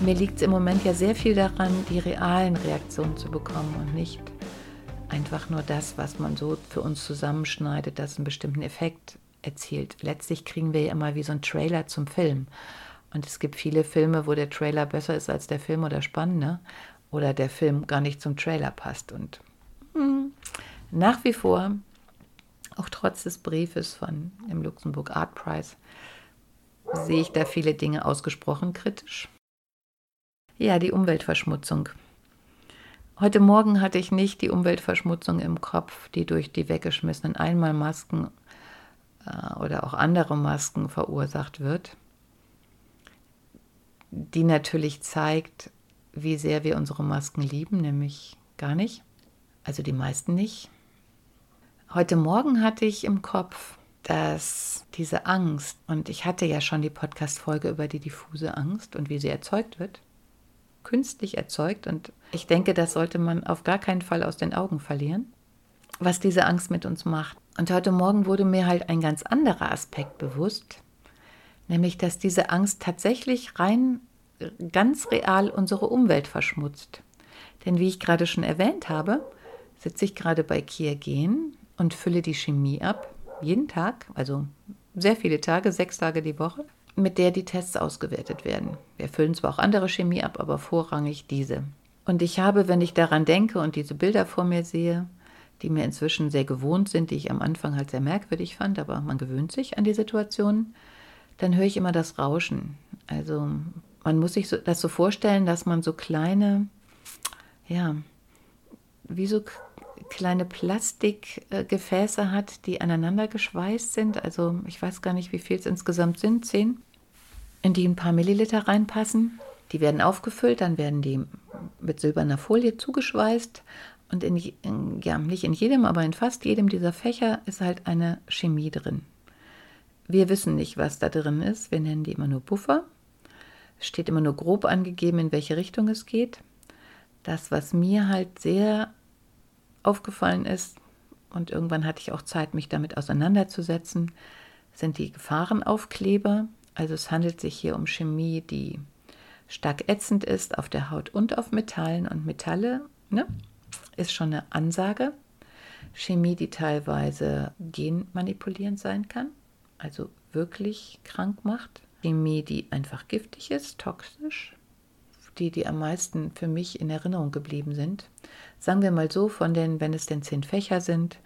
Mir liegt es im Moment ja sehr viel daran, die realen Reaktionen zu bekommen und nicht einfach nur das, was man so für uns zusammenschneidet, das einen bestimmten Effekt erzielt. Letztlich kriegen wir ja immer wie so einen Trailer zum Film. Und es gibt viele Filme, wo der Trailer besser ist als der Film oder spannender oder der Film gar nicht zum Trailer passt. Und hm, nach wie vor, auch trotz des Briefes von dem Luxemburg Art Prize, sehe ich da viele Dinge ausgesprochen kritisch. Ja, die Umweltverschmutzung. Heute Morgen hatte ich nicht die Umweltverschmutzung im Kopf, die durch die weggeschmissenen Einmalmasken äh, oder auch andere Masken verursacht wird, die natürlich zeigt, wie sehr wir unsere Masken lieben, nämlich gar nicht, also die meisten nicht. Heute Morgen hatte ich im Kopf, dass diese Angst, und ich hatte ja schon die Podcast-Folge über die diffuse Angst und wie sie erzeugt wird, künstlich erzeugt. Und ich denke, das sollte man auf gar keinen Fall aus den Augen verlieren, was diese Angst mit uns macht. Und heute Morgen wurde mir halt ein ganz anderer Aspekt bewusst, nämlich dass diese Angst tatsächlich rein ganz real unsere Umwelt verschmutzt. Denn wie ich gerade schon erwähnt habe, sitze ich gerade bei Kia Gen und fülle die Chemie ab, jeden Tag, also sehr viele Tage, sechs Tage die Woche mit der die Tests ausgewertet werden. Wir füllen zwar auch andere Chemie ab, aber vorrangig diese. Und ich habe, wenn ich daran denke und diese Bilder vor mir sehe, die mir inzwischen sehr gewohnt sind, die ich am Anfang halt sehr merkwürdig fand, aber man gewöhnt sich an die Situation, dann höre ich immer das Rauschen. Also man muss sich das so vorstellen, dass man so kleine, ja, wie so kleine Plastikgefäße hat, die aneinander geschweißt sind. Also ich weiß gar nicht, wie viel es insgesamt sind, zehn, in die ein paar Milliliter reinpassen. Die werden aufgefüllt, dann werden die mit silberner Folie zugeschweißt. Und in, in, ja, nicht in jedem, aber in fast jedem dieser Fächer ist halt eine Chemie drin. Wir wissen nicht, was da drin ist. Wir nennen die immer nur Buffer. Es steht immer nur grob angegeben, in welche Richtung es geht. Das, was mir halt sehr aufgefallen ist, und irgendwann hatte ich auch Zeit, mich damit auseinanderzusetzen, sind die Gefahrenaufkleber. Also es handelt sich hier um Chemie, die stark ätzend ist auf der Haut und auf Metallen. Und Metalle ne, ist schon eine Ansage. Chemie, die teilweise genmanipulierend sein kann, also wirklich krank macht. Chemie, die einfach giftig ist, toxisch die, die am meisten für mich in Erinnerung geblieben sind. Sagen wir mal so, von den, wenn es denn zehn Fächer sind,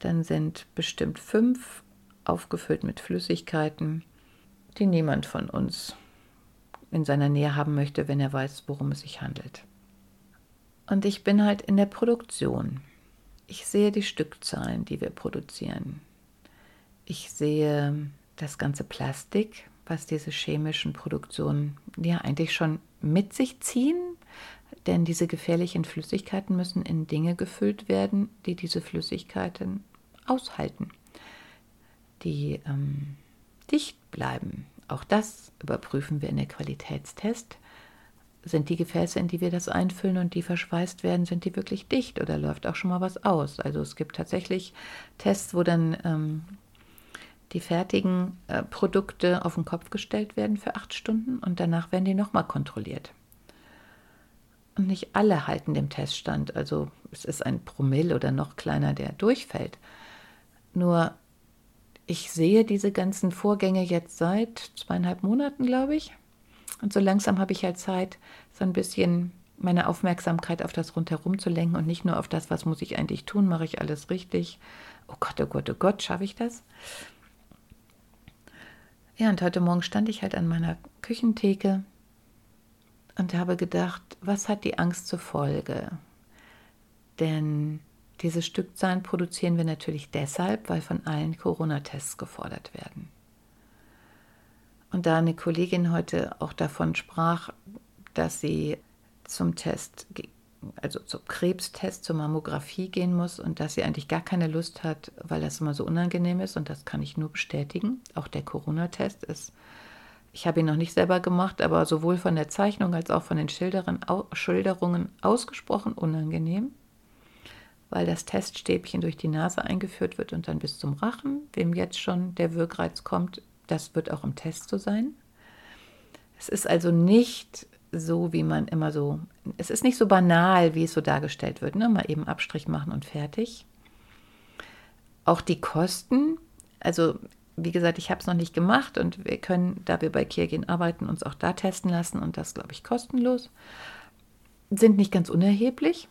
dann sind bestimmt fünf aufgefüllt mit Flüssigkeiten, die niemand von uns in seiner Nähe haben möchte, wenn er weiß, worum es sich handelt. Und ich bin halt in der Produktion. Ich sehe die Stückzahlen, die wir produzieren. Ich sehe das ganze Plastik, was diese chemischen Produktionen ja eigentlich schon mit sich ziehen, denn diese gefährlichen Flüssigkeiten müssen in Dinge gefüllt werden, die diese Flüssigkeiten aushalten, die ähm, dicht bleiben. Auch das überprüfen wir in der Qualitätstest. Sind die Gefäße, in die wir das einfüllen und die verschweißt werden, sind die wirklich dicht oder läuft auch schon mal was aus? Also es gibt tatsächlich Tests, wo dann ähm, die fertigen äh, Produkte auf den Kopf gestellt werden für acht Stunden und danach werden die nochmal kontrolliert. Und nicht alle halten dem Teststand. Also es ist ein Promille oder noch kleiner, der durchfällt. Nur ich sehe diese ganzen Vorgänge jetzt seit zweieinhalb Monaten, glaube ich. Und so langsam habe ich halt Zeit, so ein bisschen meine Aufmerksamkeit auf das Rundherum zu lenken und nicht nur auf das, was muss ich eigentlich tun, mache ich alles richtig. Oh Gott, oh Gott, oh Gott, schaffe ich das? Ja, und heute Morgen stand ich halt an meiner Küchentheke und habe gedacht, was hat die Angst zur Folge? Denn diese Stückzahlen produzieren wir natürlich deshalb, weil von allen Corona-Tests gefordert werden. Und da eine Kollegin heute auch davon sprach, dass sie zum Test, also zum Krebstest, zur Mammographie gehen muss und dass sie eigentlich gar keine Lust hat, weil das immer so unangenehm ist und das kann ich nur bestätigen. Auch der Corona-Test ist, ich habe ihn noch nicht selber gemacht, aber sowohl von der Zeichnung als auch von den Schilderungen ausgesprochen unangenehm weil das Teststäbchen durch die Nase eingeführt wird und dann bis zum Rachen. Wem jetzt schon der Wirkreiz kommt, das wird auch im Test so sein. Es ist also nicht so, wie man immer so, es ist nicht so banal, wie es so dargestellt wird. Ne? Mal eben Abstrich machen und fertig. Auch die Kosten, also wie gesagt, ich habe es noch nicht gemacht und wir können, da wir bei Kirgin arbeiten, uns auch da testen lassen und das, glaube ich, kostenlos. Sind nicht ganz unerheblich.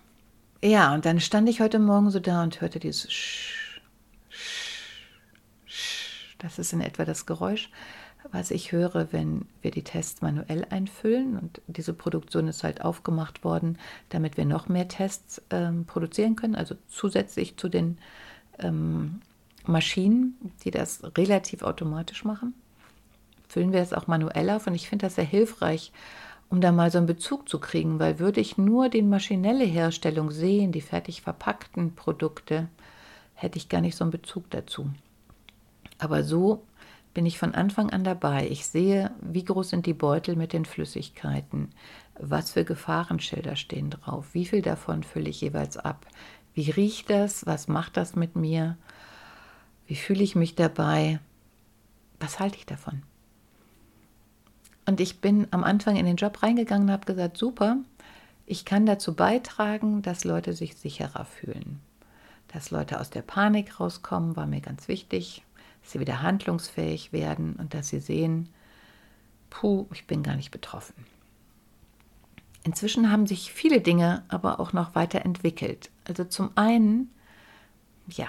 Ja, und dann stand ich heute Morgen so da und hörte dieses Sch, Sch, Sch. Das ist in etwa das Geräusch, was ich höre, wenn wir die Tests manuell einfüllen. Und diese Produktion ist halt aufgemacht worden, damit wir noch mehr Tests ähm, produzieren können, also zusätzlich zu den ähm, Maschinen, die das relativ automatisch machen. Füllen wir es auch manuell auf und ich finde das sehr hilfreich, um da mal so einen Bezug zu kriegen, weil würde ich nur die maschinelle Herstellung sehen, die fertig verpackten Produkte, hätte ich gar nicht so einen Bezug dazu. Aber so bin ich von Anfang an dabei. Ich sehe, wie groß sind die Beutel mit den Flüssigkeiten, was für Gefahrenschilder stehen drauf, wie viel davon fülle ich jeweils ab, wie riecht das, was macht das mit mir, wie fühle ich mich dabei, was halte ich davon. Und ich bin am Anfang in den Job reingegangen und habe gesagt, super, ich kann dazu beitragen, dass Leute sich sicherer fühlen. Dass Leute aus der Panik rauskommen, war mir ganz wichtig, dass sie wieder handlungsfähig werden und dass sie sehen, puh, ich bin gar nicht betroffen. Inzwischen haben sich viele Dinge aber auch noch weiterentwickelt. Also zum einen, ja,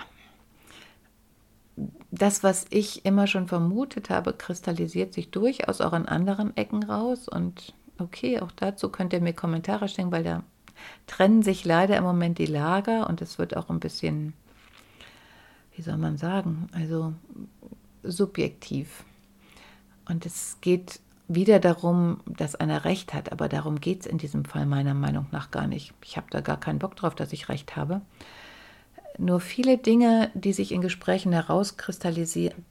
das, was ich immer schon vermutet habe, kristallisiert sich durchaus auch in anderen Ecken raus. Und okay, auch dazu könnt ihr mir Kommentare stellen, weil da trennen sich leider im Moment die Lager und es wird auch ein bisschen, wie soll man sagen, also subjektiv. Und es geht wieder darum, dass einer Recht hat, aber darum geht es in diesem Fall meiner Meinung nach gar nicht. Ich habe da gar keinen Bock drauf, dass ich Recht habe. Nur viele Dinge, die sich in Gesprächen herauskristallisieren,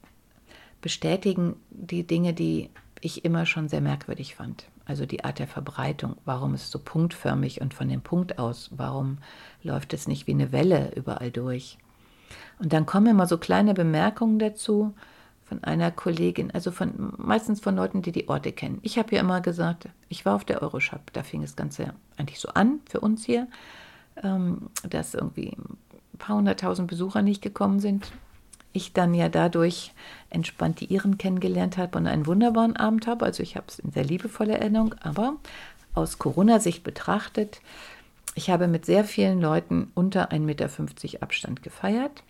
bestätigen die Dinge, die ich immer schon sehr merkwürdig fand. Also die Art der Verbreitung, warum ist es so punktförmig und von dem Punkt aus, warum läuft es nicht wie eine Welle überall durch. Und dann kommen immer so kleine Bemerkungen dazu von einer Kollegin, also von meistens von Leuten, die die Orte kennen. Ich habe ja immer gesagt, ich war auf der Euroshop, da fing das Ganze eigentlich so an für uns hier, ähm, dass irgendwie paar hunderttausend Besucher nicht gekommen sind, ich dann ja dadurch entspannt die Iren kennengelernt habe und einen wunderbaren Abend habe. Also ich habe es in sehr liebevoller Erinnerung, aber aus Corona-Sicht betrachtet, ich habe mit sehr vielen Leuten unter 1,50 Meter Abstand gefeiert.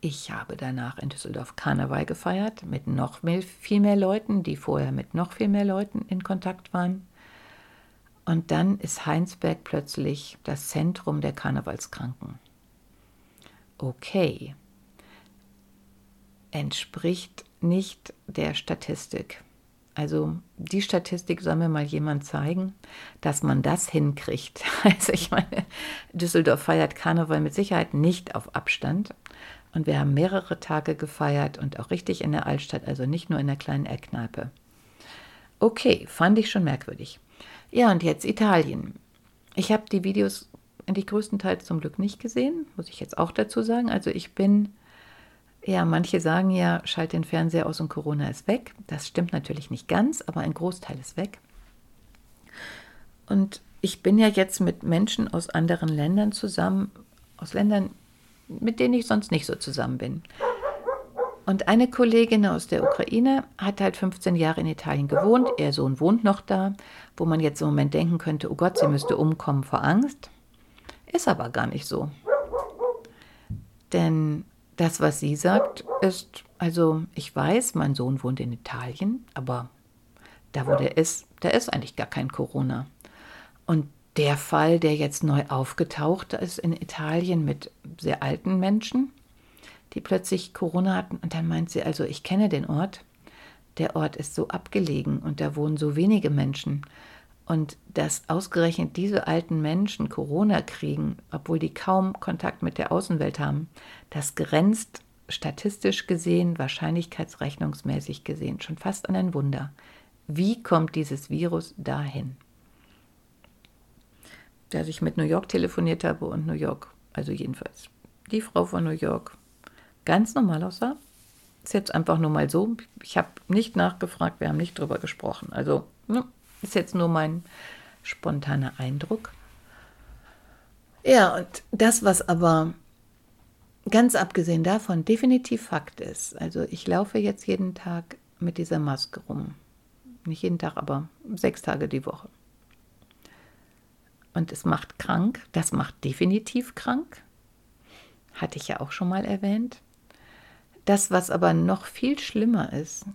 Ich habe danach in Düsseldorf Karneval gefeiert mit noch mehr, viel mehr Leuten, die vorher mit noch viel mehr Leuten in Kontakt waren. Und dann ist Heinsberg plötzlich das Zentrum der Karnevalskranken okay entspricht nicht der Statistik. Also die Statistik soll mir mal jemand zeigen, dass man das hinkriegt. Also ich meine, Düsseldorf feiert Karneval mit Sicherheit nicht auf Abstand. Und wir haben mehrere Tage gefeiert und auch richtig in der Altstadt, also nicht nur in der kleinen Eckkneipe. Okay, fand ich schon merkwürdig. Ja, und jetzt Italien. Ich habe die Videos eigentlich größtenteils zum Glück nicht gesehen, muss ich jetzt auch dazu sagen. Also ich bin, ja, manche sagen ja, schalt den Fernseher aus und Corona ist weg. Das stimmt natürlich nicht ganz, aber ein Großteil ist weg. Und ich bin ja jetzt mit Menschen aus anderen Ländern zusammen, aus Ländern, mit denen ich sonst nicht so zusammen bin. Und eine Kollegin aus der Ukraine hat halt 15 Jahre in Italien gewohnt. Ihr Sohn wohnt noch da, wo man jetzt im Moment denken könnte, oh Gott, sie müsste umkommen vor Angst. Ist aber gar nicht so. Denn das, was sie sagt, ist, also ich weiß, mein Sohn wohnt in Italien, aber da, wo der ist, da ist eigentlich gar kein Corona. Und der Fall, der jetzt neu aufgetaucht ist in Italien mit sehr alten Menschen, die plötzlich Corona hatten. Und dann meint sie, also ich kenne den Ort. Der Ort ist so abgelegen und da wohnen so wenige Menschen. Und dass ausgerechnet diese alten Menschen Corona kriegen, obwohl die kaum Kontakt mit der Außenwelt haben, das grenzt statistisch gesehen, wahrscheinlichkeitsrechnungsmäßig gesehen schon fast an ein Wunder. Wie kommt dieses Virus dahin? Dass ich mit New York telefoniert habe und New York, also jedenfalls die Frau von New York, ganz normal aussah. Ist jetzt einfach nur mal so. Ich habe nicht nachgefragt, wir haben nicht drüber gesprochen. Also ne, ist jetzt nur mein spontaner Eindruck. Ja, und das, was aber ganz abgesehen davon definitiv Fakt ist, also ich laufe jetzt jeden Tag mit dieser Maske rum. Nicht jeden Tag, aber sechs Tage die Woche. Und es macht krank, das macht definitiv krank. Hatte ich ja auch schon mal erwähnt. Das, was aber noch viel schlimmer ist,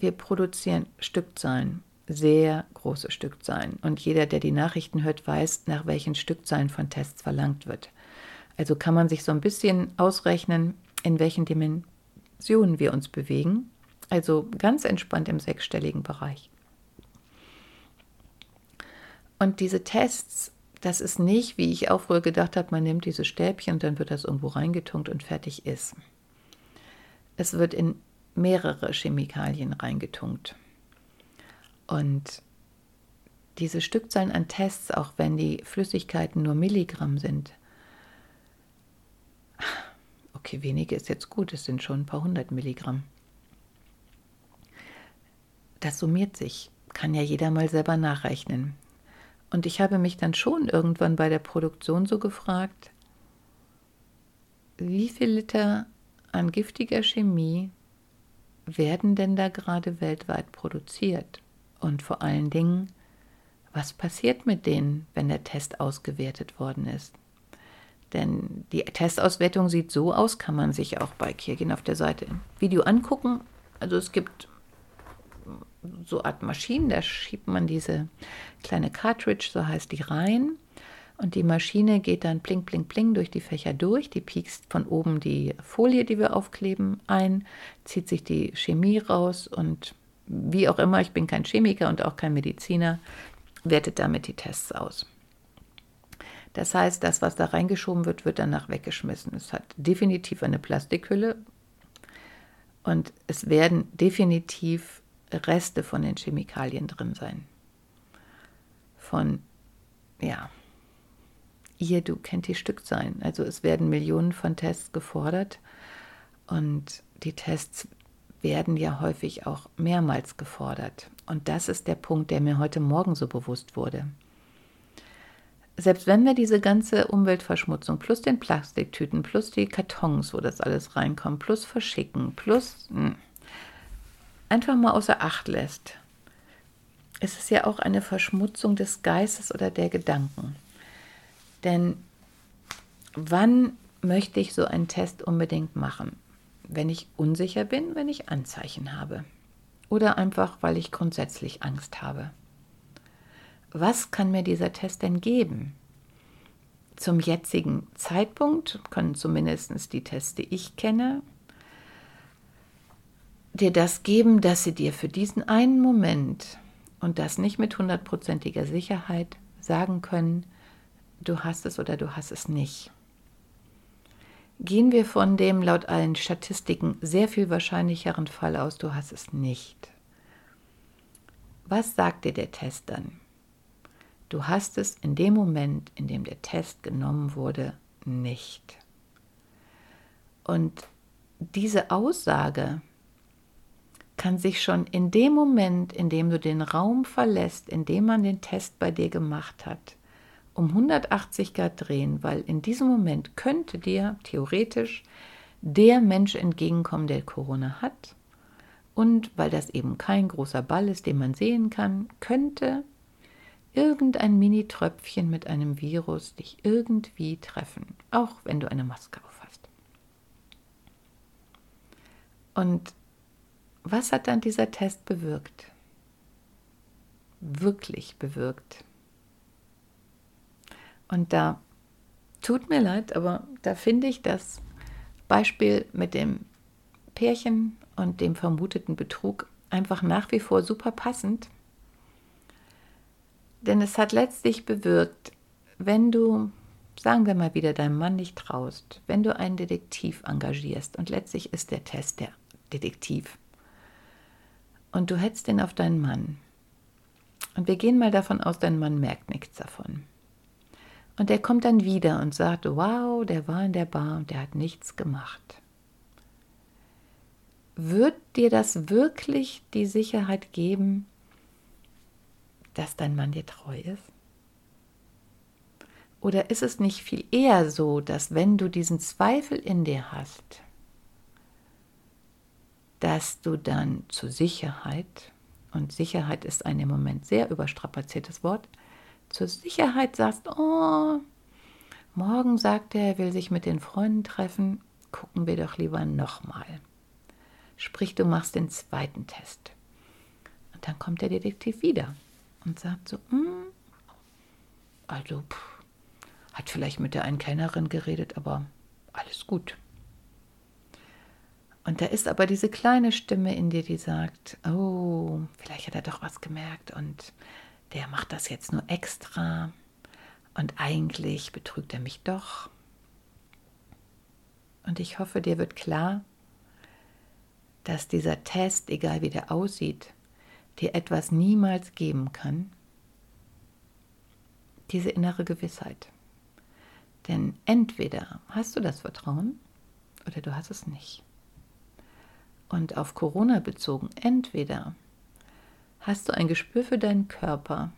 wir produzieren Stückzahlen, sehr große Stückzahlen. Und jeder, der die Nachrichten hört, weiß, nach welchen Stückzahlen von Tests verlangt wird. Also kann man sich so ein bisschen ausrechnen, in welchen Dimensionen wir uns bewegen. Also ganz entspannt im sechsstelligen Bereich. Und diese Tests das ist nicht, wie ich auch früher gedacht habe, man nimmt diese Stäbchen und dann wird das irgendwo reingetunkt und fertig ist. Es wird in mehrere Chemikalien reingetunkt. Und diese Stückzahlen an Tests, auch wenn die Flüssigkeiten nur Milligramm sind, okay, wenige ist jetzt gut, es sind schon ein paar hundert Milligramm. Das summiert sich, kann ja jeder mal selber nachrechnen. Und ich habe mich dann schon irgendwann bei der Produktion so gefragt, wie viel Liter an giftiger Chemie werden denn da gerade weltweit produziert? Und vor allen Dingen, was passiert mit denen, wenn der Test ausgewertet worden ist? Denn die Testauswertung sieht so aus, kann man sich auch bei Kirgin auf der Seite im Video angucken. Also es gibt so Art Maschinen, da schiebt man diese kleine Cartridge, so heißt die, rein. Und die Maschine geht dann pling, pling, pling durch die Fächer durch. Die piekst von oben die Folie, die wir aufkleben, ein, zieht sich die Chemie raus und wie auch immer, ich bin kein Chemiker und auch kein Mediziner, wertet damit die Tests aus. Das heißt, das, was da reingeschoben wird, wird danach weggeschmissen. Es hat definitiv eine Plastikhülle und es werden definitiv Reste von den Chemikalien drin sein. Von, ja, ihr, du kennt die Stückzahlen. Also es werden Millionen von Tests gefordert und die Tests werden ja häufig auch mehrmals gefordert. Und das ist der Punkt, der mir heute Morgen so bewusst wurde. Selbst wenn wir diese ganze Umweltverschmutzung plus den Plastiktüten, plus die Kartons, wo das alles reinkommt, plus verschicken, plus mh, hm, einfach mal außer Acht lässt, ist es ja auch eine Verschmutzung des Geistes oder der Gedanken. Denn wann möchte ich so einen Test unbedingt machen? Wenn ich unsicher bin, wenn ich Anzeichen habe. Oder einfach, weil ich grundsätzlich Angst habe. Was kann mir dieser Test denn geben? Zum jetzigen Zeitpunkt können zumindest die Tests, die ich kenne, dir das geben, dass sie dir für diesen einen Moment und das nicht mit hundertprozentiger Sicherheit sagen können, du hast es oder du hast es nicht. Gehen wir von dem laut allen Statistiken sehr viel wahrscheinlicheren Fall aus, du hast es nicht. Was sagt dir der Test dann? Du hast es in dem Moment, in dem der Test genommen wurde, nicht. Und diese Aussage kann sich schon in dem Moment, in dem du den Raum verlässt, in dem man den Test bei dir gemacht hat, um 180 Grad drehen, weil in diesem Moment könnte dir theoretisch der Mensch entgegenkommen, der Corona hat. Und weil das eben kein großer Ball ist, den man sehen kann, könnte irgendein Mini-Tröpfchen mit einem Virus dich irgendwie treffen, auch wenn du eine Maske aufhast. Und was hat dann dieser Test bewirkt? Wirklich bewirkt. Und da tut mir leid, aber da finde ich das Beispiel mit dem Pärchen und dem vermuteten Betrug einfach nach wie vor super passend. Denn es hat letztlich bewirkt, wenn du, sagen wir mal wieder, deinem Mann nicht traust, wenn du einen Detektiv engagierst und letztlich ist der Test der Detektiv und du hättest den auf deinen Mann und wir gehen mal davon aus, dein Mann merkt nichts davon. Und er kommt dann wieder und sagt, wow, der war in der Bar und der hat nichts gemacht. Wird dir das wirklich die Sicherheit geben, dass dein Mann dir treu ist? Oder ist es nicht viel eher so, dass wenn du diesen Zweifel in dir hast, dass du dann zur Sicherheit, und Sicherheit ist ein im Moment sehr überstrapaziertes Wort, zur Sicherheit sagst, oh, morgen sagt er, er will sich mit den Freunden treffen, gucken wir doch lieber nochmal. Sprich, du machst den zweiten Test. Und dann kommt der Detektiv wieder und sagt so, hm, also pff, hat vielleicht mit der einen Kellnerin geredet, aber alles gut. Und da ist aber diese kleine Stimme in dir, die sagt, oh, vielleicht hat er doch was gemerkt und der macht das jetzt nur extra und eigentlich betrügt er mich doch. Und ich hoffe, dir wird klar, dass dieser Test, egal wie der aussieht, dir etwas niemals geben kann, diese innere Gewissheit. Denn entweder hast du das Vertrauen oder du hast es nicht. Und auf Corona bezogen, entweder hast du ein Gespür für deinen Körper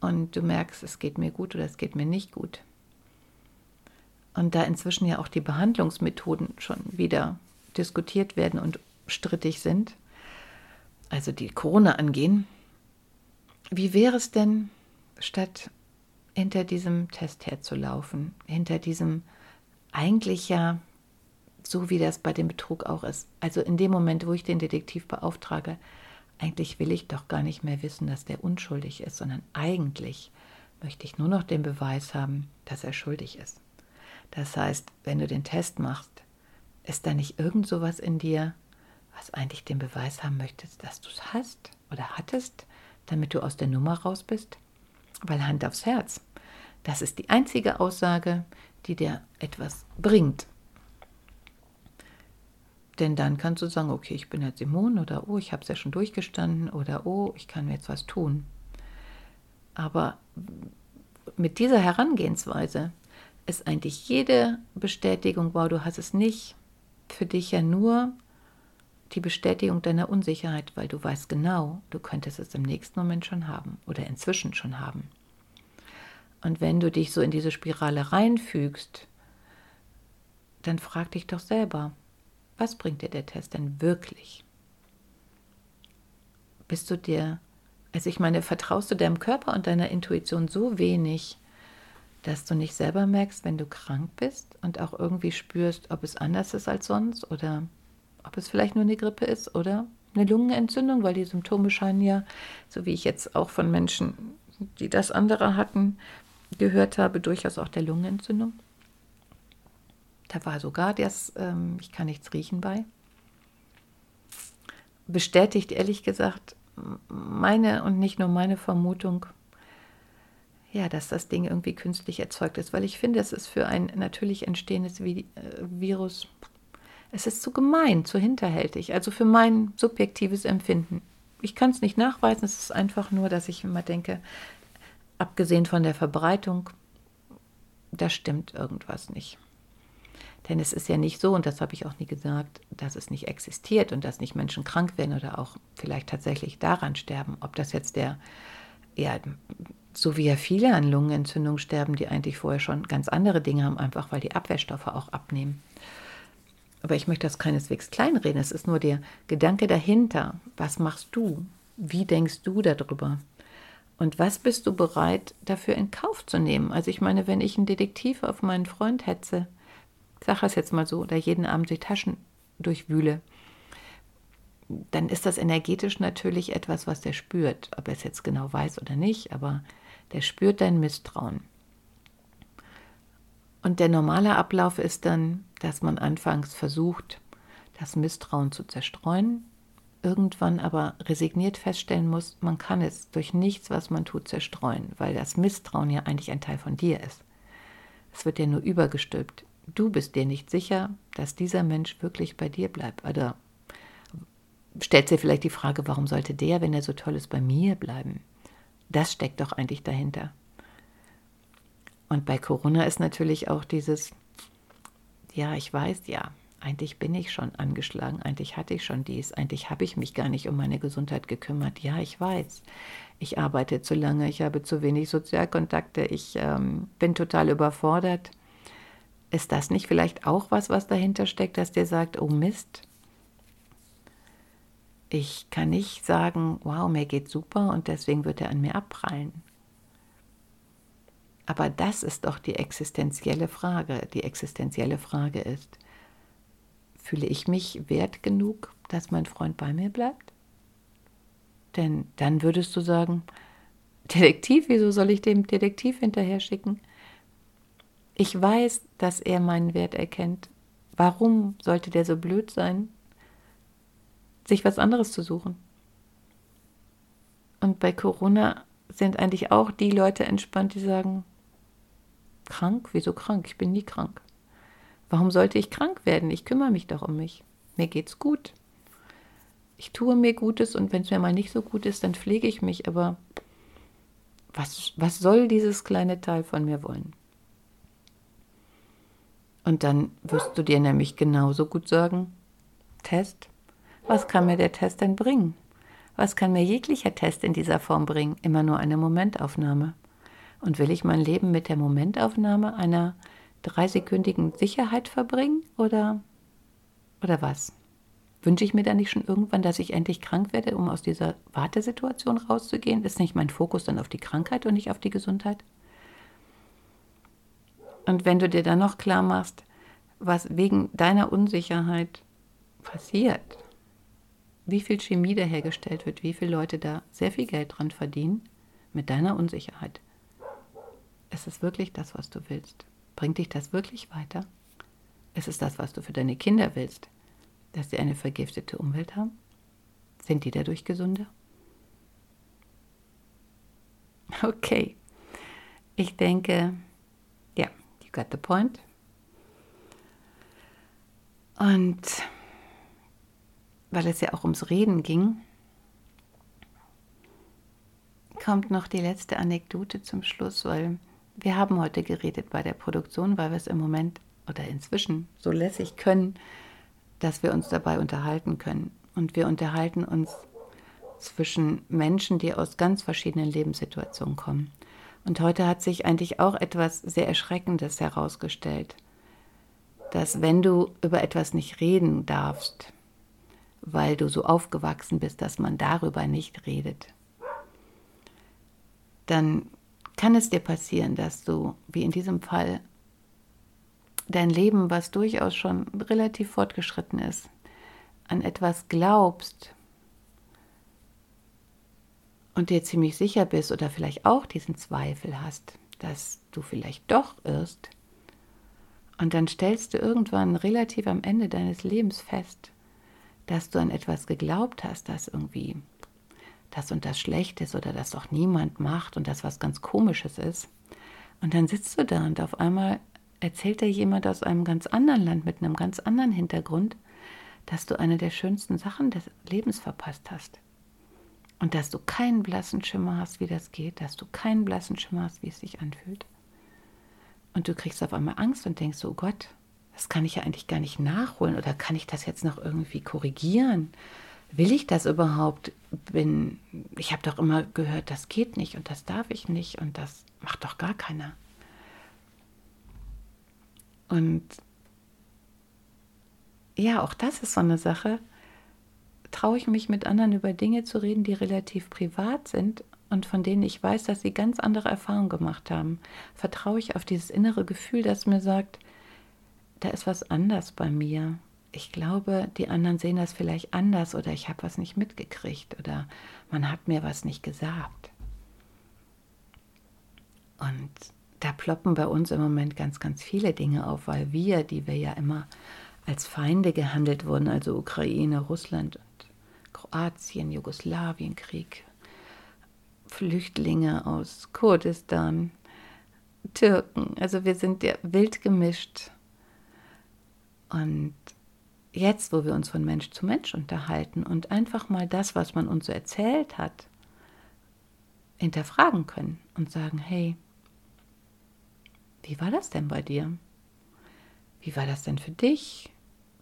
und du merkst, es geht mir gut oder es geht mir nicht gut. Und da inzwischen ja auch die Behandlungsmethoden schon wieder diskutiert werden und strittig sind, also die Corona angehen, wie wäre es denn, statt hinter diesem Test herzulaufen, hinter diesem eigentlich ja so wie das bei dem Betrug auch ist. Also in dem Moment, wo ich den Detektiv beauftrage, eigentlich will ich doch gar nicht mehr wissen, dass der unschuldig ist, sondern eigentlich möchte ich nur noch den Beweis haben, dass er schuldig ist. Das heißt, wenn du den Test machst, ist da nicht irgend sowas in dir, was eigentlich den Beweis haben möchtest, dass du es hast oder hattest, damit du aus der Nummer raus bist? Weil Hand aufs Herz, das ist die einzige Aussage, die dir etwas bringt denn dann kannst du sagen, okay, ich bin jetzt immun oder oh, ich habe es ja schon durchgestanden oder oh, ich kann jetzt was tun. Aber mit dieser Herangehensweise ist eigentlich jede Bestätigung, wow, du hast es nicht, für dich ja nur die Bestätigung deiner Unsicherheit, weil du weißt genau, du könntest es im nächsten Moment schon haben oder inzwischen schon haben. Und wenn du dich so in diese Spirale reinfügst, dann frag dich doch selber, was bringt dir der Test denn wirklich? Bist du dir, also ich meine, vertraust du deinem Körper und deiner Intuition so wenig, dass du nicht selber merkst, wenn du krank bist und auch irgendwie spürst, ob es anders ist als sonst oder ob es vielleicht nur eine Grippe ist oder eine Lungenentzündung, weil die Symptome scheinen ja, so wie ich jetzt auch von Menschen, die das andere hatten, gehört habe, durchaus auch der Lungenentzündung. Da war sogar das, ähm, ich kann nichts riechen bei. Bestätigt ehrlich gesagt meine und nicht nur meine Vermutung, ja, dass das Ding irgendwie künstlich erzeugt ist, weil ich finde, es ist für ein natürlich entstehendes äh, Virus, es ist zu gemein, zu hinterhältig, also für mein subjektives Empfinden. Ich kann es nicht nachweisen, es ist einfach nur, dass ich immer denke, abgesehen von der Verbreitung, da stimmt irgendwas nicht. Denn es ist ja nicht so, und das habe ich auch nie gesagt, dass es nicht existiert und dass nicht Menschen krank werden oder auch vielleicht tatsächlich daran sterben. Ob das jetzt der ja, so wie ja viele an Lungenentzündung sterben, die eigentlich vorher schon ganz andere Dinge haben, einfach weil die Abwehrstoffe auch abnehmen. Aber ich möchte das keineswegs kleinreden. Es ist nur der Gedanke dahinter. Was machst du? Wie denkst du darüber? Und was bist du bereit dafür in Kauf zu nehmen? Also ich meine, wenn ich einen Detektiv auf meinen Freund hetze, sage das jetzt mal so, oder jeden Abend die Taschen durchwühle, dann ist das energetisch natürlich etwas, was der spürt. Ob er es jetzt genau weiß oder nicht, aber der spürt dein Misstrauen. Und der normale Ablauf ist dann, dass man anfangs versucht, das Misstrauen zu zerstreuen, irgendwann aber resigniert feststellen muss, man kann es durch nichts, was man tut, zerstreuen, weil das Misstrauen ja eigentlich ein Teil von dir ist. Es wird ja nur übergestülpt. Du bist dir nicht sicher, dass dieser Mensch wirklich bei dir bleibt. Oder stellt dir vielleicht die Frage, warum sollte der, wenn er so toll ist, bei mir bleiben? Das steckt doch eigentlich dahinter. Und bei Corona ist natürlich auch dieses, ja, ich weiß, ja, eigentlich bin ich schon angeschlagen, eigentlich hatte ich schon dies, eigentlich habe ich mich gar nicht um meine Gesundheit gekümmert. Ja, ich weiß. Ich arbeite zu lange, ich habe zu wenig Sozialkontakte, ich ähm, bin total überfordert. Ist das nicht vielleicht auch was, was dahinter steckt, dass der sagt, oh Mist, ich kann nicht sagen, wow, mir geht super und deswegen wird er an mir abprallen. Aber das ist doch die existenzielle Frage. Die existenzielle Frage ist, fühle ich mich wert genug, dass mein Freund bei mir bleibt? Denn dann würdest du sagen, Detektiv, wieso soll ich dem Detektiv hinterher schicken? Ich weiß, dass er meinen Wert erkennt. Warum sollte der so blöd sein, sich was anderes zu suchen? Und bei Corona sind eigentlich auch die Leute entspannt, die sagen, krank? Wieso krank? Ich bin nie krank. Warum sollte ich krank werden? Ich kümmere mich doch um mich. Mir geht's gut. Ich tue mir Gutes und wenn es mir mal nicht so gut ist, dann pflege ich mich. Aber was, was soll dieses kleine Teil von mir wollen? Und dann wirst du dir nämlich genauso gut sagen, Test, was kann mir der Test denn bringen? Was kann mir jeglicher Test in dieser Form bringen? Immer nur eine Momentaufnahme. Und will ich mein Leben mit der Momentaufnahme einer dreisekündigen Sicherheit verbringen oder, oder was? Wünsche ich mir dann nicht schon irgendwann, dass ich endlich krank werde, um aus dieser Wartesituation rauszugehen? Ist nicht mein Fokus dann auf die Krankheit und nicht auf die Gesundheit? Und wenn du dir dann noch klar machst, was wegen deiner Unsicherheit passiert, wie viel Chemie da hergestellt wird, wie viele Leute da sehr viel Geld dran verdienen, mit deiner Unsicherheit. Ist es wirklich das, was du willst? Bringt dich das wirklich weiter? Ist es das, was du für deine Kinder willst? Dass sie eine vergiftete Umwelt haben? Sind die dadurch gesünder? Okay. Ich denke, got the point. Und weil es ja auch ums Reden ging, kommt noch die letzte Anekdote zum Schluss, weil wir haben heute geredet bei der Produktion, weil wir es im Moment oder inzwischen so lässig können, dass wir uns dabei unterhalten können. Und wir unterhalten uns zwischen Menschen, die aus ganz verschiedenen Lebenssituationen kommen. Und heute hat sich eigentlich auch etwas sehr Erschreckendes herausgestellt, dass wenn du über etwas nicht reden darfst, weil du so aufgewachsen bist, dass man darüber nicht redet, dann kann es dir passieren, dass du, wie in diesem Fall, dein Leben, was durchaus schon relativ fortgeschritten ist, an etwas glaubst und dir ziemlich sicher bist oder vielleicht auch diesen Zweifel hast, dass du vielleicht doch irrst, und dann stellst du irgendwann relativ am Ende deines Lebens fest, dass du an etwas geglaubt hast, das irgendwie das und das schlecht ist oder das doch niemand macht und das was ganz komisches ist. Und dann sitzt du da und auf einmal erzählt dir jemand aus einem ganz anderen Land mit einem ganz anderen Hintergrund, dass du eine der schönsten Sachen des Lebens verpasst hast. Und dass du keinen blassen Schimmer hast, wie das geht, dass du keinen blassen Schimmer hast, wie es sich anfühlt. Und du kriegst auf einmal Angst und denkst, oh Gott, das kann ich ja eigentlich gar nicht nachholen oder kann ich das jetzt noch irgendwie korrigieren? will ich das überhaupt? Bin, ich habe doch immer gehört, das geht nicht und das darf ich nicht und das macht doch gar keiner. Und ja, auch das ist so eine Sache. Traue ich mich mit anderen über Dinge zu reden, die relativ privat sind und von denen ich weiß, dass sie ganz andere Erfahrungen gemacht haben? Vertraue ich auf dieses innere Gefühl, das mir sagt, da ist was anders bei mir. Ich glaube, die anderen sehen das vielleicht anders oder ich habe was nicht mitgekriegt oder man hat mir was nicht gesagt. Und da ploppen bei uns im Moment ganz, ganz viele Dinge auf, weil wir, die wir ja immer als Feinde gehandelt wurden, also Ukraine, Russland Kroatien, Jugoslawienkrieg, Flüchtlinge aus Kurdistan, Türken, also wir sind ja wild gemischt. Und jetzt, wo wir uns von Mensch zu Mensch unterhalten und einfach mal das, was man uns so erzählt hat, hinterfragen können und sagen, hey, wie war das denn bei dir? Wie war das denn für dich?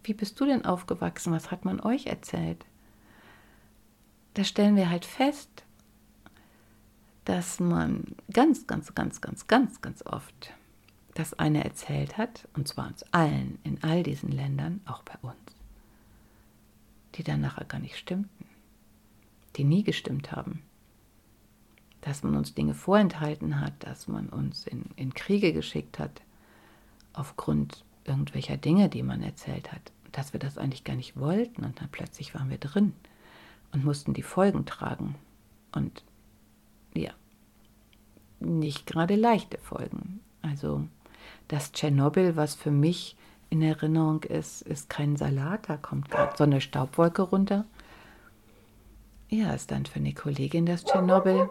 Wie bist du denn aufgewachsen? Was hat man euch erzählt? Da stellen wir halt fest, dass man ganz, ganz, ganz, ganz, ganz, ganz oft das eine erzählt hat, und zwar uns allen in all diesen Ländern, auch bei uns, die dann nachher gar nicht stimmten, die nie gestimmt haben. Dass man uns Dinge vorenthalten hat, dass man uns in, in Kriege geschickt hat, aufgrund irgendwelcher Dinge, die man erzählt hat, dass wir das eigentlich gar nicht wollten und dann plötzlich waren wir drin und mussten die Folgen tragen. Und ja, nicht gerade leichte Folgen. Also das Tschernobyl, was für mich in Erinnerung ist, ist kein Salat, da kommt gerade so eine Staubwolke runter. Ja, ist dann für eine Kollegin das Tschernobyl,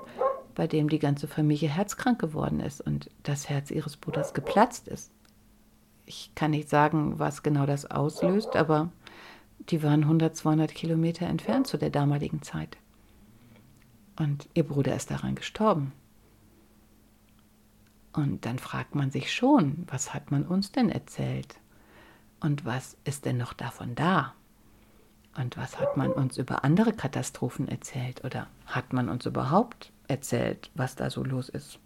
bei dem die ganze Familie herzkrank geworden ist und das Herz ihres Bruders geplatzt ist. Ich kann nicht sagen, was genau das auslöst, aber die waren 100, 200 Kilometer entfernt zu der damaligen Zeit. Und ihr Bruder ist daran gestorben. Und dann fragt man sich schon, was hat man uns denn erzählt? Und was ist denn noch davon da? Und was hat man uns über andere Katastrophen erzählt? Oder hat man uns überhaupt erzählt, was da so los ist.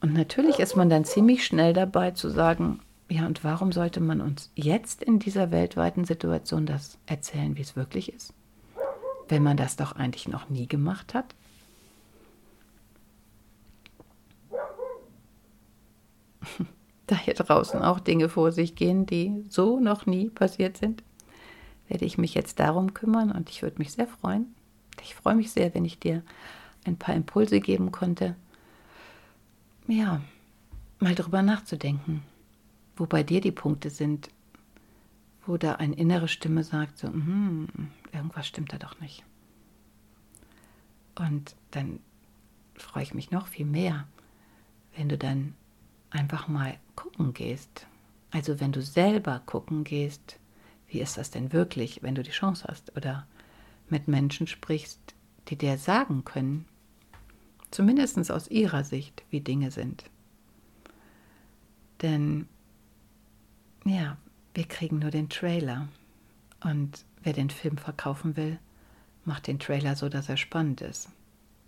Und natürlich ist man dann ziemlich schnell dabei zu sagen, ja, und warum sollte man uns jetzt in dieser weltweiten Situation das erzählen, wie es wirklich ist? Wenn man das doch eigentlich noch nie gemacht hat? da hier draußen auch Dinge vor sich gehen, die so noch nie passiert sind, werde ich mich jetzt darum kümmern und ich würde mich sehr freuen. Ich freue mich sehr, wenn ich dir ein paar Impulse geben konnte, ja, mal drüber nachzudenken, wo bei dir die Punkte sind, wo da eine innere Stimme sagt, so, hm, irgendwas stimmt da doch nicht. Und dann freue ich mich noch viel mehr, wenn du dann einfach mal gucken gehst. Also wenn du selber gucken gehst, wie ist das denn wirklich, wenn du die Chance hast oder mit Menschen sprichst, die dir sagen können, zumindest aus ihrer Sicht, wie Dinge sind. Denn ja, wir kriegen nur den Trailer. Und wer den Film verkaufen will, macht den Trailer so, dass er spannend ist.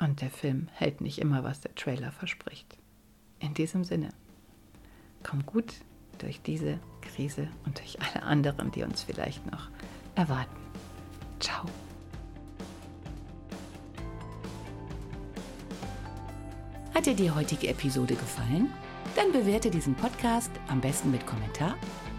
Und der Film hält nicht immer, was der Trailer verspricht. In diesem Sinne, komm gut durch diese Krise und durch alle anderen, die uns vielleicht noch erwarten. Ciao. Hat dir die heutige Episode gefallen? Dann bewerte diesen Podcast am besten mit Kommentar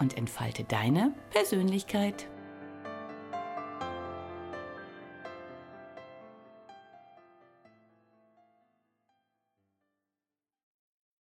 und entfalte deine Persönlichkeit.